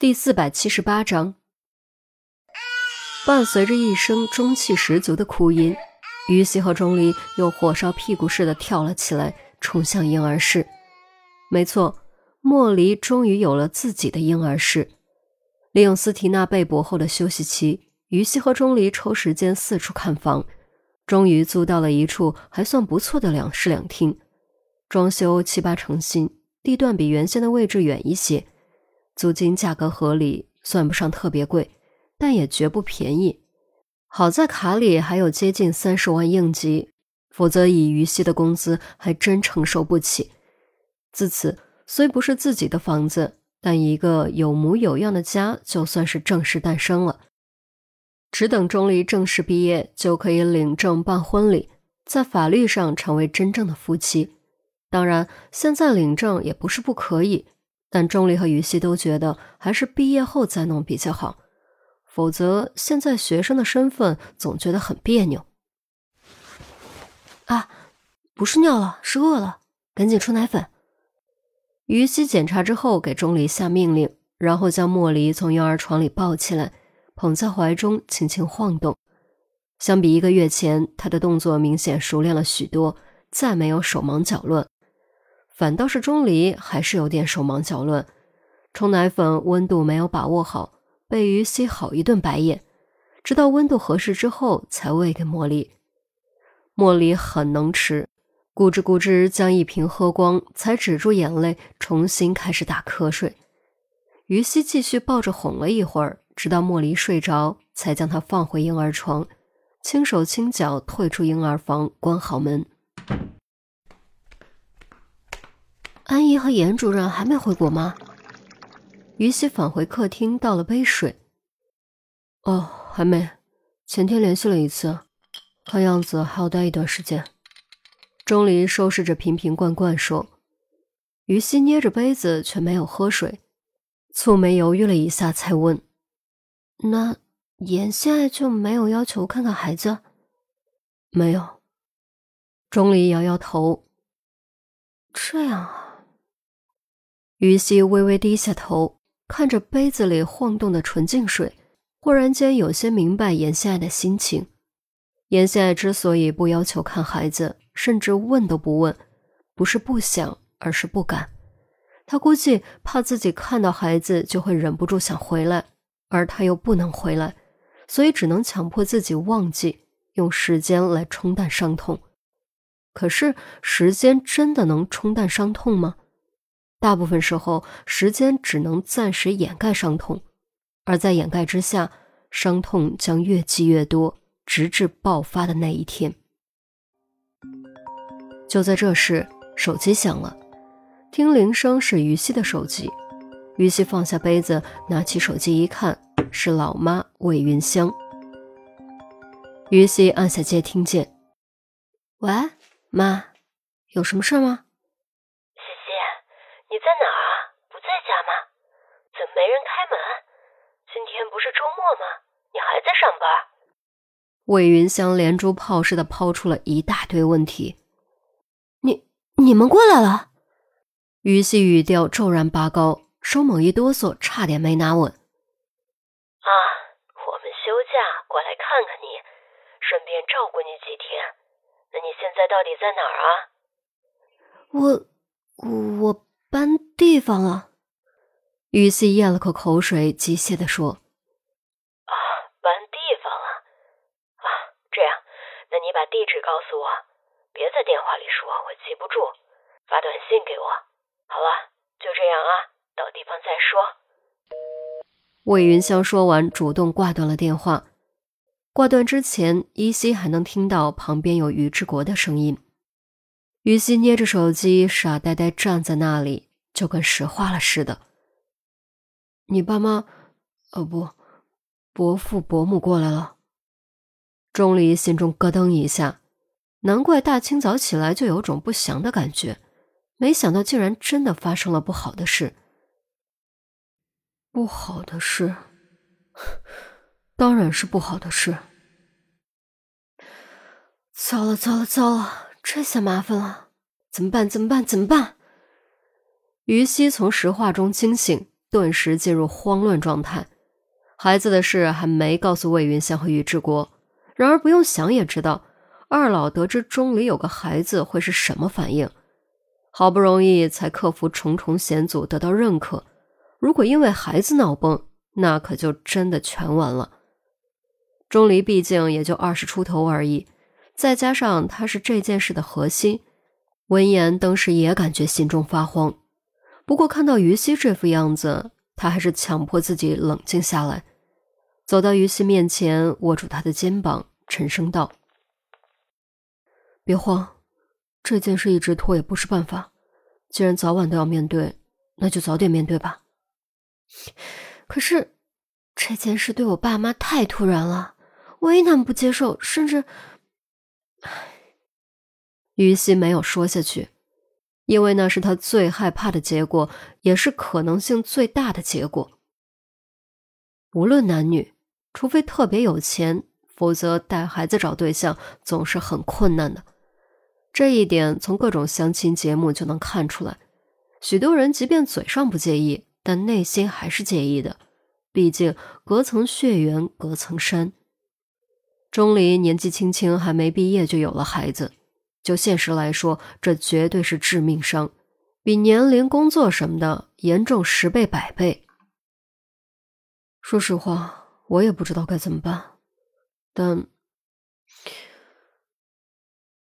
第四百七十八章，伴随着一声中气十足的哭音，于西和钟离又火烧屁股似的跳了起来，冲向婴儿室。没错，莫离终于有了自己的婴儿室。利用斯提娜被捕后的休息期，于西和钟离抽时间四处看房，终于租到了一处还算不错的两室两厅，装修七八成新，地段比原先的位置远一些。租金价格合理，算不上特别贵，但也绝不便宜。好在卡里还有接近三十万应急，否则以于西的工资还真承受不起。自此，虽不是自己的房子，但一个有模有样的家就算是正式诞生了。只等钟离正式毕业，就可以领证办婚礼，在法律上成为真正的夫妻。当然，现在领证也不是不可以。但钟离和于西都觉得还是毕业后再弄比较好，否则现在学生的身份总觉得很别扭。啊，不是尿了，是饿了，赶紧冲奶粉。于西检查之后给钟离下命令，然后将莫离从婴儿床里抱起来，捧在怀中轻轻晃动。相比一个月前，他的动作明显熟练了许多，再没有手忙脚乱。反倒是钟离还是有点手忙脚乱，冲奶粉温度没有把握好，被于西好一顿白眼。直到温度合适之后，才喂给茉莉。茉莉很能吃，咕吱咕吱将一瓶喝光，才止住眼泪，重新开始打瞌睡。于西继续抱着哄了一会儿，直到茉莉睡着，才将她放回婴儿床，轻手轻脚退出婴儿房，关好门。安姨和严主任还没回国吗？于西返回客厅，倒了杯水。哦，还没，前天联系了一次，看样子还要待一段时间。钟离收拾着瓶瓶罐罐说。于西捏着杯子，却没有喝水，蹙眉犹豫了一下，才问：“那严现在就没有要求看看孩子？”没有。钟离摇摇头。这样啊。于西微微低下头，看着杯子里晃动的纯净水，忽然间有些明白严心爱的心情。严心爱之所以不要求看孩子，甚至问都不问，不是不想，而是不敢。他估计怕自己看到孩子就会忍不住想回来，而他又不能回来，所以只能强迫自己忘记，用时间来冲淡伤痛。可是，时间真的能冲淡伤痛吗？大部分时候，时间只能暂时掩盖伤痛，而在掩盖之下，伤痛将越积越多，直至爆发的那一天。就在这时，手机响了，听铃声是于西的手机。于西放下杯子，拿起手机一看，是老妈魏云香。于西按下接听键：“喂，妈，有什么事吗？”你在哪儿啊？不在家吗？怎么没人开门？今天不是周末吗？你还在上班？魏云香连珠炮似的抛出了一大堆问题。你你们过来了？于西语调骤然拔高，手猛一哆嗦，差点没拿稳。啊，我们休假过来看看你，顺便照顾你几天。那你现在到底在哪儿啊？我我。搬地方了，于西咽了口口水，急切地说：“啊，搬地方了啊，这样，那你把地址告诉我，别在电话里说，我记不住，发短信给我。好了，就这样啊，到地方再说。”魏云香说完，主动挂断了电话。挂断之前，依稀还能听到旁边有于志国的声音。于西捏着手机，傻呆呆站在那里，就跟石化了似的。你爸妈，哦不，伯父伯母过来了。钟离心中咯噔一下，难怪大清早起来就有种不祥的感觉，没想到竟然真的发生了不好的事。不好的事，当然是不好的事。糟了，糟了，糟了！这下麻烦了，怎么办？怎么办？怎么办？于西从石化中惊醒，顿时进入慌乱状态。孩子的事还没告诉魏云香和于志国，然而不用想也知道，二老得知钟离有个孩子会是什么反应。好不容易才克服重重险阻得到认可，如果因为孩子闹崩，那可就真的全完了。钟离毕竟也就二十出头而已，再加上他是这件事的核心，闻言当时也感觉心中发慌。不过看到于西这副样子，他还是强迫自己冷静下来，走到于西面前，握住他的肩膀，沉声道：“别慌。”这件事一直拖也不是办法，既然早晚都要面对，那就早点面对吧。可是这件事对我爸妈太突然了，万一他们不接受，甚至…… 于西没有说下去，因为那是他最害怕的结果，也是可能性最大的结果。无论男女，除非特别有钱，否则带孩子找对象总是很困难的。这一点从各种相亲节目就能看出来，许多人即便嘴上不介意，但内心还是介意的。毕竟隔层血缘隔层山。钟离年纪轻轻，还没毕业就有了孩子，就现实来说，这绝对是致命伤，比年龄、工作什么的严重十倍百倍。说实话，我也不知道该怎么办，但……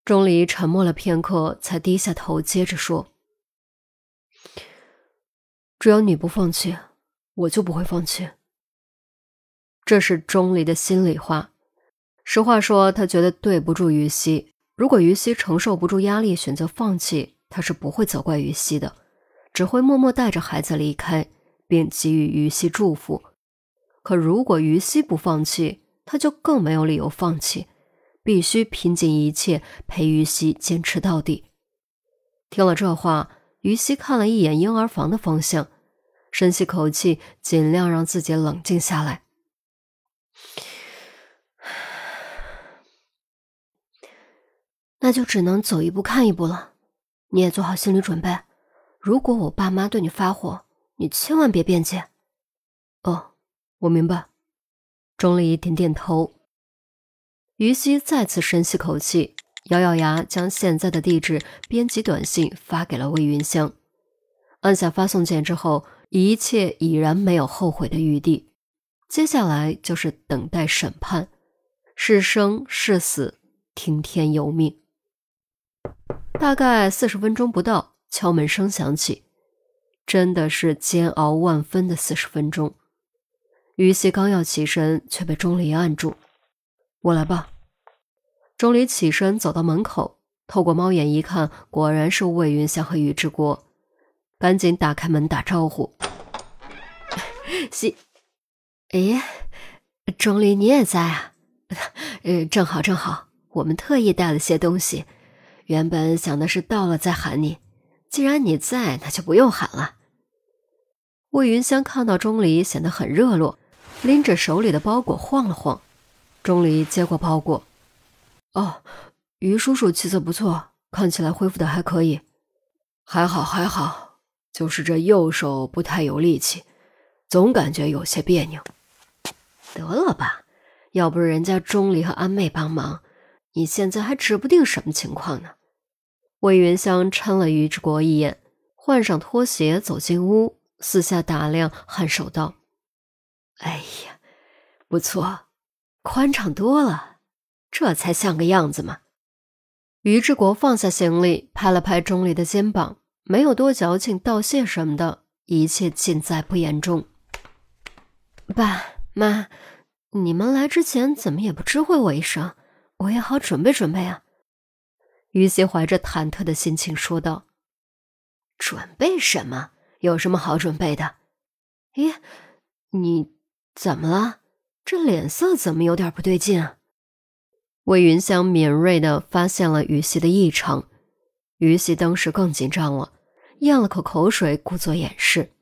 钟离沉默了片刻，才低下头，接着说：“只要你不放弃，我就不会放弃。”这是钟离的心里话。实话说，他觉得对不住于西。如果于西承受不住压力，选择放弃，他是不会责怪于西的，只会默默带着孩子离开，并给予于西祝福。可如果于西不放弃，他就更没有理由放弃。必须拼尽一切陪于西坚持到底。听了这话，于西看了一眼婴儿房的方向，深吸口气，尽量让自己冷静下来。那就只能走一步看一步了。你也做好心理准备，如果我爸妈对你发火，你千万别辩解。哦，我明白。钟离点点头。于西再次深吸口气，咬咬牙，将现在的地址编辑短信发给了魏云香。按下发送键之后，一切已然没有后悔的余地。接下来就是等待审判，是生是死，听天由命。大概四十分钟不到，敲门声响起，真的是煎熬万分的四十分钟。于西刚要起身，却被钟离按住。我来吧。钟离起身走到门口，透过猫眼一看，果然是魏云香和于志国，赶紧打开门打招呼。西，哎，钟离你也在啊？呃，正好正好，我们特意带了些东西，原本想的是到了再喊你，既然你在，那就不用喊了。魏云香看到钟离显得很热络，拎着手里的包裹晃了晃。钟离接过包裹，哦，于叔叔气色不错，看起来恢复的还可以。还好还好，就是这右手不太有力气，总感觉有些别扭。得了吧，要不是人家钟离和安妹帮忙，你现在还指不定什么情况呢。魏云香嗔了于志国一眼，换上拖鞋走进屋，四下打量，颔首道：“哎呀，不错。”宽敞多了，这才像个样子嘛。于志国放下行李，拍了拍钟离的肩膀，没有多矫情道谢什么的，一切尽在不言中。爸妈，你们来之前怎么也不知会我一声，我也好准备准备啊。于西怀着忐忑的心情说道：“准备什么？有什么好准备的？咦，你怎么了？”这脸色怎么有点不对劲啊？魏云香敏锐的发现了于西的异常，于西当时更紧张了，咽了口口水，故作掩饰：“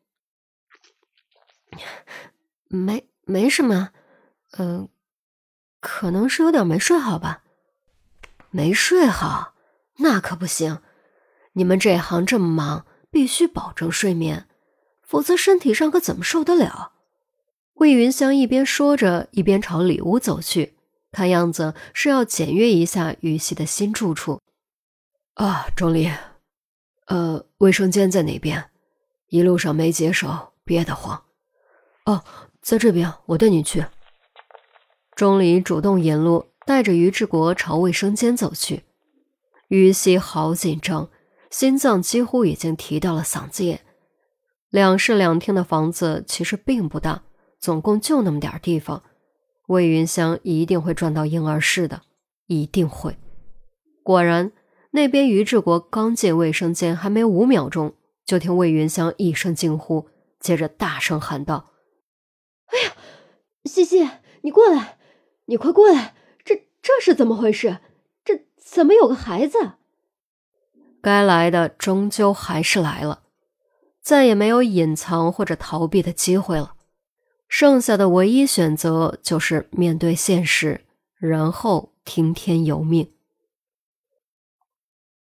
没没什么，嗯，可能是有点没睡好吧。没睡好，那可不行。你们这行这么忙，必须保证睡眠，否则身体上可怎么受得了？魏云香一边说着，一边朝里屋走去，看样子是要检阅一下于西的新住处。啊，钟离，呃，卫生间在哪边？一路上没解手，憋得慌。哦，在这边，我带你去。钟离主动引路，带着于志国朝卫生间走去。于西好紧张，心脏几乎已经提到了嗓子眼。两室两厅的房子其实并不大。总共就那么点地方，魏云香一定会转到婴儿室的，一定会。果然，那边于志国刚进卫生间，还没五秒钟，就听魏云香一声惊呼，接着大声喊道：“哎呀，西西，你过来，你快过来！这这是怎么回事？怎么有个孩子？”该来的终究还是来了，再也没有隐藏或者逃避的机会了。剩下的唯一选择就是面对现实，然后听天由命。